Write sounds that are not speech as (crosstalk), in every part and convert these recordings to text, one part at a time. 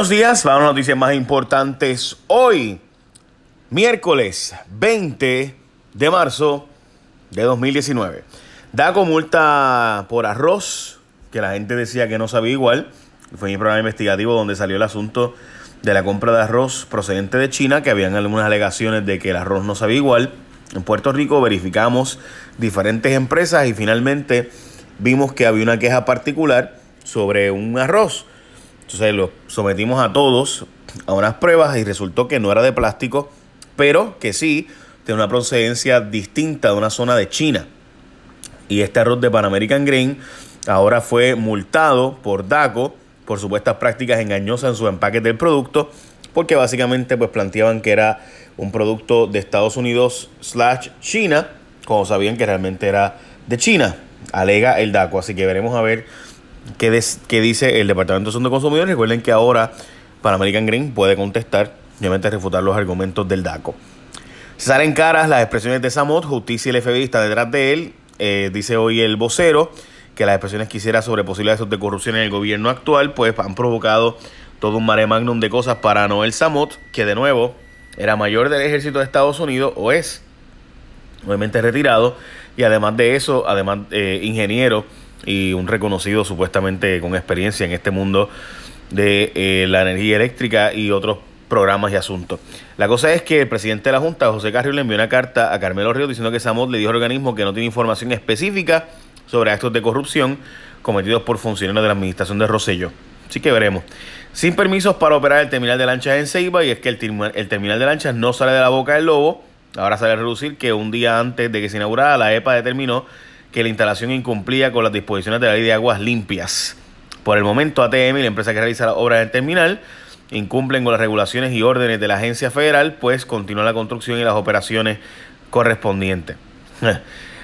Buenos días, vamos a las noticias más importantes hoy, miércoles 20 de marzo de 2019. DACO multa por arroz, que la gente decía que no sabía igual. Fue mi programa investigativo donde salió el asunto de la compra de arroz procedente de China, que habían algunas alegaciones de que el arroz no sabía igual. En Puerto Rico verificamos diferentes empresas y finalmente vimos que había una queja particular sobre un arroz. Entonces lo sometimos a todos a unas pruebas y resultó que no era de plástico, pero que sí tiene una procedencia distinta de una zona de China. Y este arroz de Pan American Grain ahora fue multado por DACO por supuestas prácticas engañosas en su empaque del producto, porque básicamente pues planteaban que era un producto de Estados Unidos slash China, como sabían que realmente era de China, alega el DACO. Así que veremos a ver qué, dice el Departamento de Consumidores. Recuerden que ahora para American Green puede contestar, obviamente refutar los argumentos del DACO. Salen caras las expresiones de Samot, justicia y el FBI detrás de él, eh, dice hoy el vocero que las expresiones que hiciera sobre posibles actos de corrupción en el gobierno actual, pues han provocado todo un mare magnum de cosas para Noel Samot, que de nuevo era mayor del ejército de Estados Unidos o es, obviamente retirado, y además de eso, además eh, ingeniero y un reconocido supuestamente con experiencia en este mundo de eh, la energía eléctrica y otros programas y asuntos. La cosa es que el presidente de la Junta, José Carrió, le envió una carta a Carmelo Ríos diciendo que Samot le dijo al organismo que no tiene información específica sobre actos de corrupción cometidos por funcionarios de la administración de Rosello. Así que veremos. Sin permisos para operar el terminal de lanchas en Ceiba, y es que el, el terminal de lanchas no sale de la boca del lobo. Ahora sale a reducir que un día antes de que se inaugurara, la EPA determinó que la instalación incumplía con las disposiciones de la ley de aguas limpias. Por el momento, ATM y la empresa que realiza la obra del terminal incumplen con las regulaciones y órdenes de la agencia federal, pues continúa la construcción y las operaciones correspondientes. (laughs)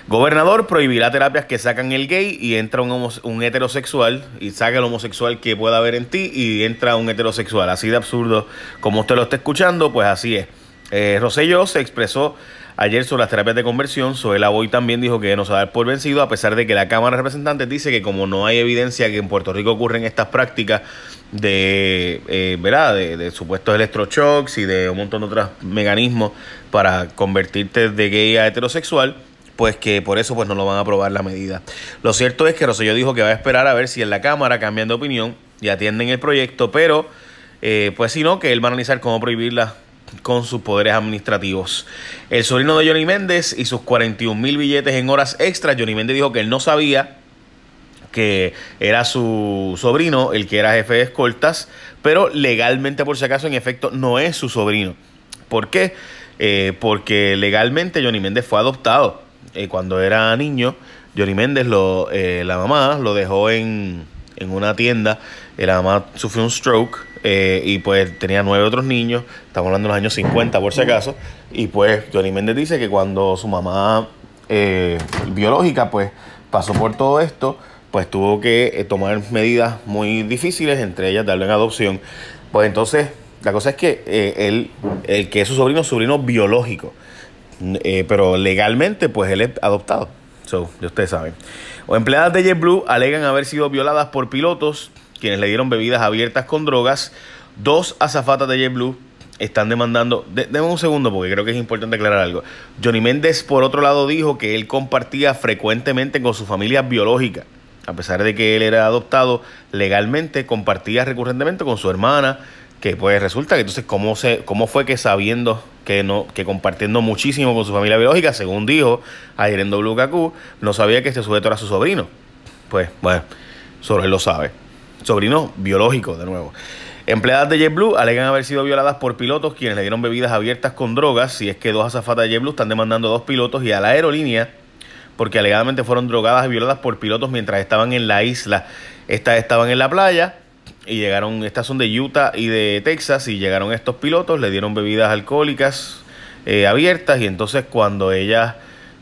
Gobernador prohibirá terapias que sacan el gay y entra un, un, heterosexual y saca el homosexual que pueda haber en ti y entra un heterosexual. Así de absurdo como usted lo está escuchando, pues así es. Eh, Rosselló se expresó ayer sobre las terapias de conversión. Soela Boy también dijo que no se va a dar por vencido, a pesar de que la Cámara de Representantes dice que como no hay evidencia que en Puerto Rico ocurren estas prácticas de, eh, ¿verdad? De, de, supuestos electroshocks y de un montón de otros mecanismos para convertirte de gay a heterosexual, pues que por eso pues no lo van a aprobar la medida. Lo cierto es que Rosselló dijo que va a esperar a ver si en la Cámara cambian de opinión y atienden el proyecto, pero eh, pues si no, que él va a analizar cómo prohibirla con sus poderes administrativos. El sobrino de Johnny Méndez y sus 41 mil billetes en horas extras. Johnny Méndez dijo que él no sabía que era su sobrino el que era jefe de escoltas, pero legalmente por si acaso en efecto no es su sobrino. ¿Por qué? Eh, porque legalmente Johnny Méndez fue adoptado eh, cuando era niño, Johnny Méndez, lo, eh, la mamá, lo dejó en, en una tienda. Eh, la mamá sufrió un stroke y pues tenía nueve otros niños. Estamos hablando de los años 50 por si acaso. Y pues Johnny Méndez dice que cuando su mamá biológica pues pasó por todo esto, pues tuvo que tomar medidas muy difíciles, entre ellas darle en adopción. Pues entonces, la cosa es que él, el que es su sobrino, sobrino biológico. Eh, pero legalmente, pues él es adoptado. So, ya ustedes saben. O empleadas de JetBlue alegan haber sido violadas por pilotos quienes le dieron bebidas abiertas con drogas. Dos azafatas de JetBlue están demandando. De, un segundo porque creo que es importante aclarar algo. Johnny Méndez, por otro lado, dijo que él compartía frecuentemente con su familia biológica. A pesar de que él era adoptado legalmente, compartía recurrentemente con su hermana, que pues resulta que entonces cómo se cómo fue que sabiendo que no que compartiendo muchísimo con su familia biológica según dijo ayer en WKQ no sabía que este sujeto era su sobrino pues bueno solo él lo sabe sobrino biológico de nuevo Empleadas de JetBlue alegan haber sido violadas por pilotos quienes le dieron bebidas abiertas con drogas. Si es que dos azafatas de JetBlue están demandando a dos pilotos y a la aerolínea porque alegadamente fueron drogadas y violadas por pilotos mientras estaban en la isla. Estas estaban en la playa y llegaron, estas son de Utah y de Texas, y llegaron estos pilotos, le dieron bebidas alcohólicas eh, abiertas, y entonces cuando ellas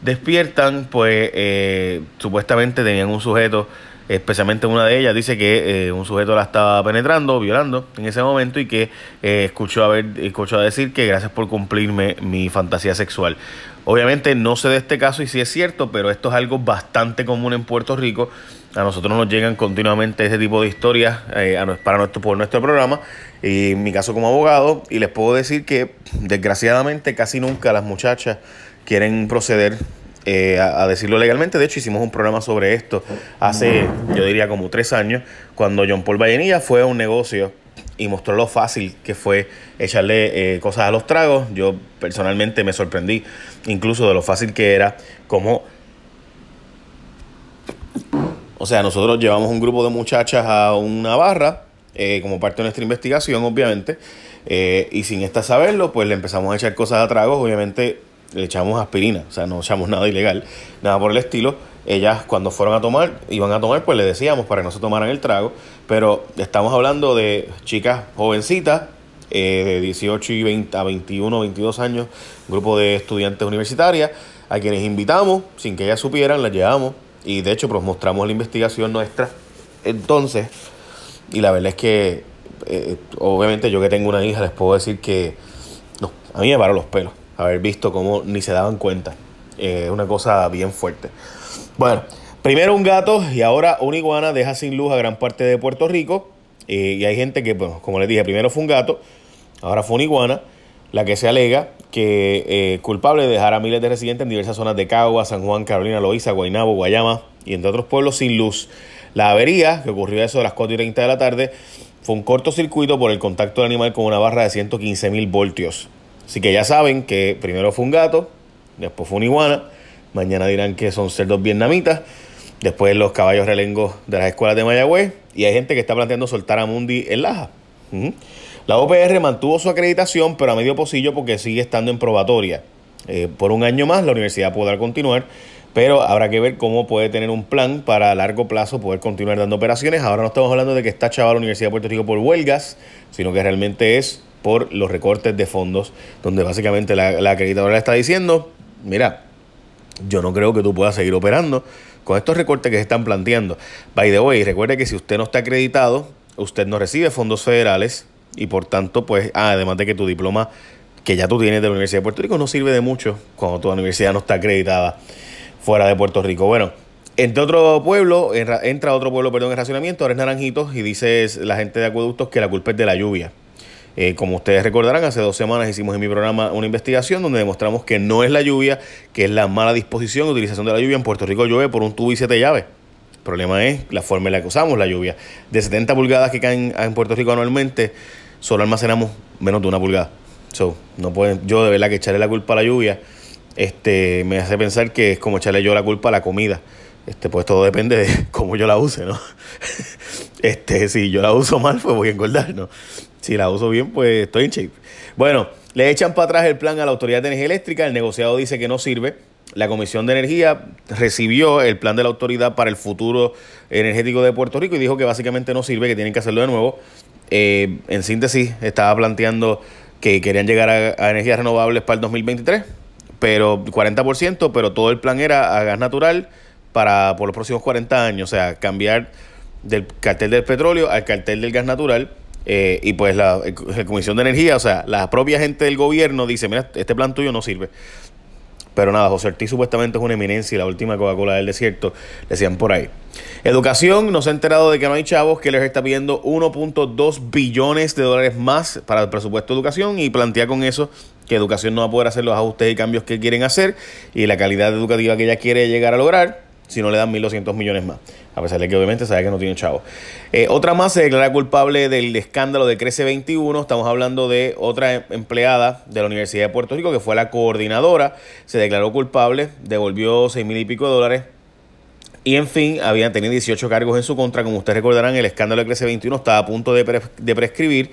despiertan, pues eh, supuestamente tenían un sujeto, especialmente una de ellas, dice que eh, un sujeto la estaba penetrando, violando en ese momento, y que escuchó, a ver, escuchó decir que gracias por cumplirme mi fantasía sexual. Obviamente no sé de este caso y si es cierto, pero esto es algo bastante común en Puerto Rico a nosotros nos llegan continuamente ese tipo de historias eh, para nuestro, por nuestro programa y en mi caso como abogado, y les puedo decir que desgraciadamente casi nunca las muchachas quieren proceder eh, a, decirlo legalmente. De hecho, hicimos un programa sobre esto hace, yo diría, como tres años, cuando John Paul Vallenilla fue a un negocio y mostró lo fácil que fue echarle eh, cosas a los tragos. Yo personalmente me sorprendí incluso de lo fácil que era, como... O sea, nosotros llevamos un grupo de muchachas a una barra, eh, como parte de nuestra investigación, obviamente, y sin esta saberlo, pues le empezamos a echar cosas a tragos, obviamente le echamos aspirina, o sea, no echamos nada ilegal, nada por el estilo. Ellas cuando fueron a tomar, iban a tomar, pues le decíamos para que no se tomaran el trago, pero estamos hablando de chicas jovencitas, eh, de 18 y 20 a 21, 22 años, grupo de estudiantes universitarias, a quienes invitamos, sin que ellas supieran, las llevamos y de hecho pues mostramos la investigación nuestra. Entonces, y la verdad es que, eh, obviamente yo que tengo una hija, les puedo decir que no, a mí me paró los pelos haber visto cómo ni se daban cuenta. Es una cosa bien fuerte. Bueno, primero un gato y ahora una iguana deja sin luz a gran parte de Puerto Rico. y hay gente que, bueno, como les dije, primero fue un gato, ahora fue una iguana, la que se alega que eh, culpable de dejar a miles de residentes en diversas zonas de Cagua, San Juan, Carolina, Loíza, Guaynabo, Guayama y entre otros pueblos sin luz. La avería, que ocurrió a eso de las 4 y 30 de la tarde, fue un cortocircuito por el contacto del animal con una barra de 115 mil voltios. Así que ya saben que primero fue un gato, después fue una iguana, mañana dirán que son cerdos vietnamitas, después los caballos relengos de las escuelas de Mayagüez y hay gente que está planteando soltar a Mundi en Laja. La OPR mantuvo su acreditación, pero a medio pocillo porque sigue estando en probatoria. Eh, por un año más la universidad podrá continuar, pero habrá que ver cómo puede tener un plan para a largo plazo poder continuar dando operaciones. Ahora no estamos hablando de que está chaval la Universidad de Puerto Rico por huelgas, sino que realmente es por los recortes de fondos, donde básicamente la, acreditadora está diciendo, mira, yo no creo que tú puedas seguir operando con estos recortes que se están planteando. By the way, recuerde que si usted no está acreditado, usted no recibe fondos federales y por tanto, pues, ah, además de que tu diploma que ya tú tienes de la Universidad de Puerto Rico no sirve de mucho cuando tu universidad no está acreditada fuera de Puerto Rico. Bueno, entre otro pueblo, entra otro pueblo, perdón, en racionamiento, ahora es Naranjitos y dice la gente de acueductos que la culpa es de la lluvia. Eh, como ustedes recordarán, hace dos semanas hicimos en mi programa una investigación donde demostramos que no es la lluvia, que es la mala disposición, utilización de la lluvia. En Puerto Rico llueve por un tubo y siete llaves. El problema es la forma en la que usamos la lluvia. De 70 pulgadas que caen en Puerto Rico anualmente, solo almacenamos menos de una pulgada. So, no pueden, yo de verdad que echarle la culpa a la lluvia este, me hace pensar que es como echarle yo la culpa a la comida. Este, pues todo depende de (laughs) cómo yo la use, ¿no? (laughs) Este, si yo la uso mal, pues voy a engordar, ¿no? Si la uso bien, pues estoy en shape. Bueno, le echan para atrás el plan a la Autoridad de Energía Eléctrica. El negociado dice que no sirve. La Comisión de Energía recibió el plan de la autoridad para el futuro energético de Puerto Rico y dijo que básicamente no sirve, que tienen que hacerlo de nuevo. Eh, en síntesis, estaba planteando que querían llegar a, energías renovables para el 2023, pero 40%, pero todo el plan era a gas natural para por los próximos 40 años, o sea, cambiar del cartel del petróleo al cartel del gas natural eh, y pues la, Comisión de Energía, o sea, la propia gente del gobierno dice, mira, este plan tuyo no sirve. Pero nada, José Ortiz supuestamente es una eminencia y la última Coca-Cola del desierto, decían por ahí. Educación, nos ha enterado de que no hay chavos, que les está pidiendo 1.2 billones de dólares más para el presupuesto de educación y plantea con eso que educación no va a poder hacer los ajustes y cambios que quieren hacer y la calidad educativa que ella quiere llegar a lograr si no le dan 1.200 millones más. A pesar de que obviamente sabe que no tiene chavo. Eh, otra más se declara culpable del escándalo de Crece 21. Estamos hablando de otra empleada de la Universidad de Puerto Rico que fue la coordinadora. Se declaró culpable, devolvió 6 mil y pico de dólares. Y en fin, habían tenido 18 cargos en su contra. Como ustedes recordarán, el escándalo de Crece 21 estaba a punto de, prescribir.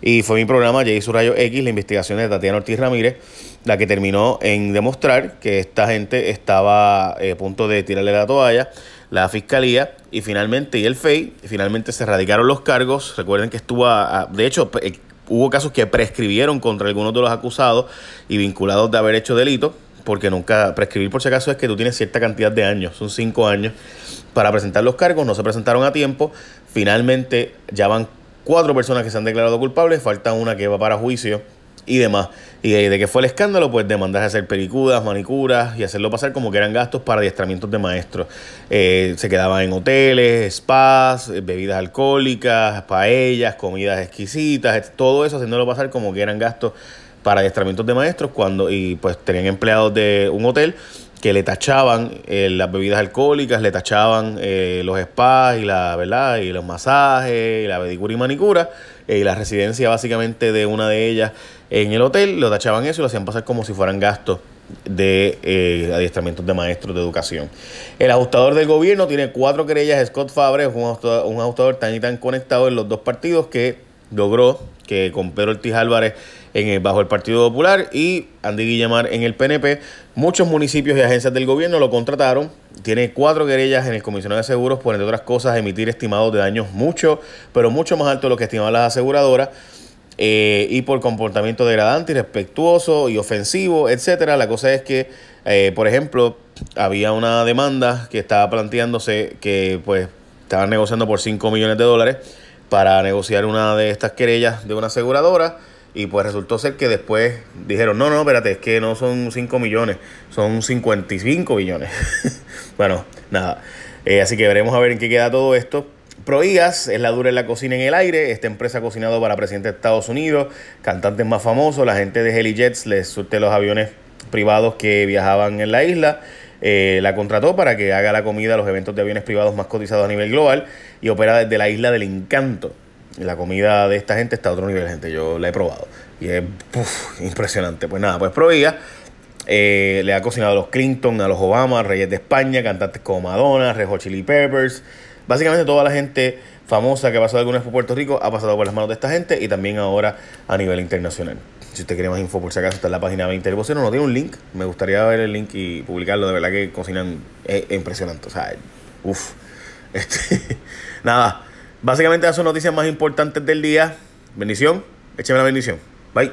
Y fue mi programa, J. Rayo X, la investigación de Tatiana Ortiz Ramírez, la que terminó en demostrar que esta gente estaba eh, a punto de tirarle la toalla la fiscalía y finalmente, y el FEI, finalmente se radicaron los cargos. Recuerden que estuvo, a, de hecho, eh, hubo casos que prescribieron contra algunos de los acusados y vinculados de haber hecho delito, porque nunca, prescribir por si acaso es que tú tienes cierta cantidad de años, son cinco años para presentar los cargos, no se presentaron a tiempo, finalmente ya van cuatro personas que se han declarado culpables, falta una que va para juicio y demás. Y de, que fue el escándalo, pues demandas a hacer pericudas, manicuras y hacerlo pasar como que eran gastos para adiestramientos de maestros. Eh, se quedaban en hoteles, spas, bebidas alcohólicas, paellas, comidas exquisitas, todo eso haciéndolo pasar como que eran gastos para adiestramientos de maestros cuando y pues tenían empleados de un hotel que le tachaban eh, las bebidas alcohólicas, le tachaban eh, los spas y la, ¿verdad? y los masajes, y la pedicura y manicura, eh, y la residencia básicamente de una de ellas en el hotel, lo tachaban eso y lo hacían pasar como si fueran gastos de adiestramientos de maestros de educación. El ajustador del gobierno tiene cuatro querellas. Scott Fabre un ajustador, un ajustador tan y tan conectado en los dos partidos que logró que con Pedro Ortiz Álvarez en el, bajo el Partido Popular y Andy Guillemar en el PNP. Muchos municipios y agencias del gobierno lo contrataron. Tiene cuatro querellas en el comisionado de seguros por, entre otras cosas, emitir estimados de daños mucho, pero mucho más alto de lo que estimaban las aseguradoras. Eh, y por comportamiento degradante, irrespetuoso y ofensivo, etcétera. La cosa es que, eh, por ejemplo, había una demanda que estaba planteándose que pues estaban negociando por 5 millones de dólares para negociar una de estas querellas de una aseguradora y pues resultó ser que después dijeron, no, no, espérate, es que no son 5 millones, son 55 billones. (laughs) bueno, nada. Eh, así que veremos a ver en qué queda todo esto. Proigas es la dura en la cocina en el aire. Esta empresa ha cocinado para presidente de Estados Unidos, cantantes más famosos. La gente de Helijets les surte los aviones privados que viajaban en la isla. Eh, la contrató para que haga la comida a los eventos de aviones privados más cotizados a nivel global y opera desde la isla del encanto la comida de esta gente está a otro nivel, gente. Yo la he probado. Y es impresionante. Pues nada, pues Provilla eh, le ha cocinado a los Clinton, a los Obama, Reyes de España, cantantes como Madonna, Red Hot Chili Peppers. Básicamente toda la gente famosa que ha pasado alguna vez por Puerto Rico ha pasado por las manos de esta gente y también ahora a nivel internacional. Si usted quiere más info, por si acaso, está en la página 20 del vocero. No tiene un link. Me gustaría ver el link y publicarlo. De verdad que cocinan es impresionante. O sea, uff. (laughs) Este, nada. Básicamente esas son noticias más importantes del día. Bendición. Écheme la bendición. Bye.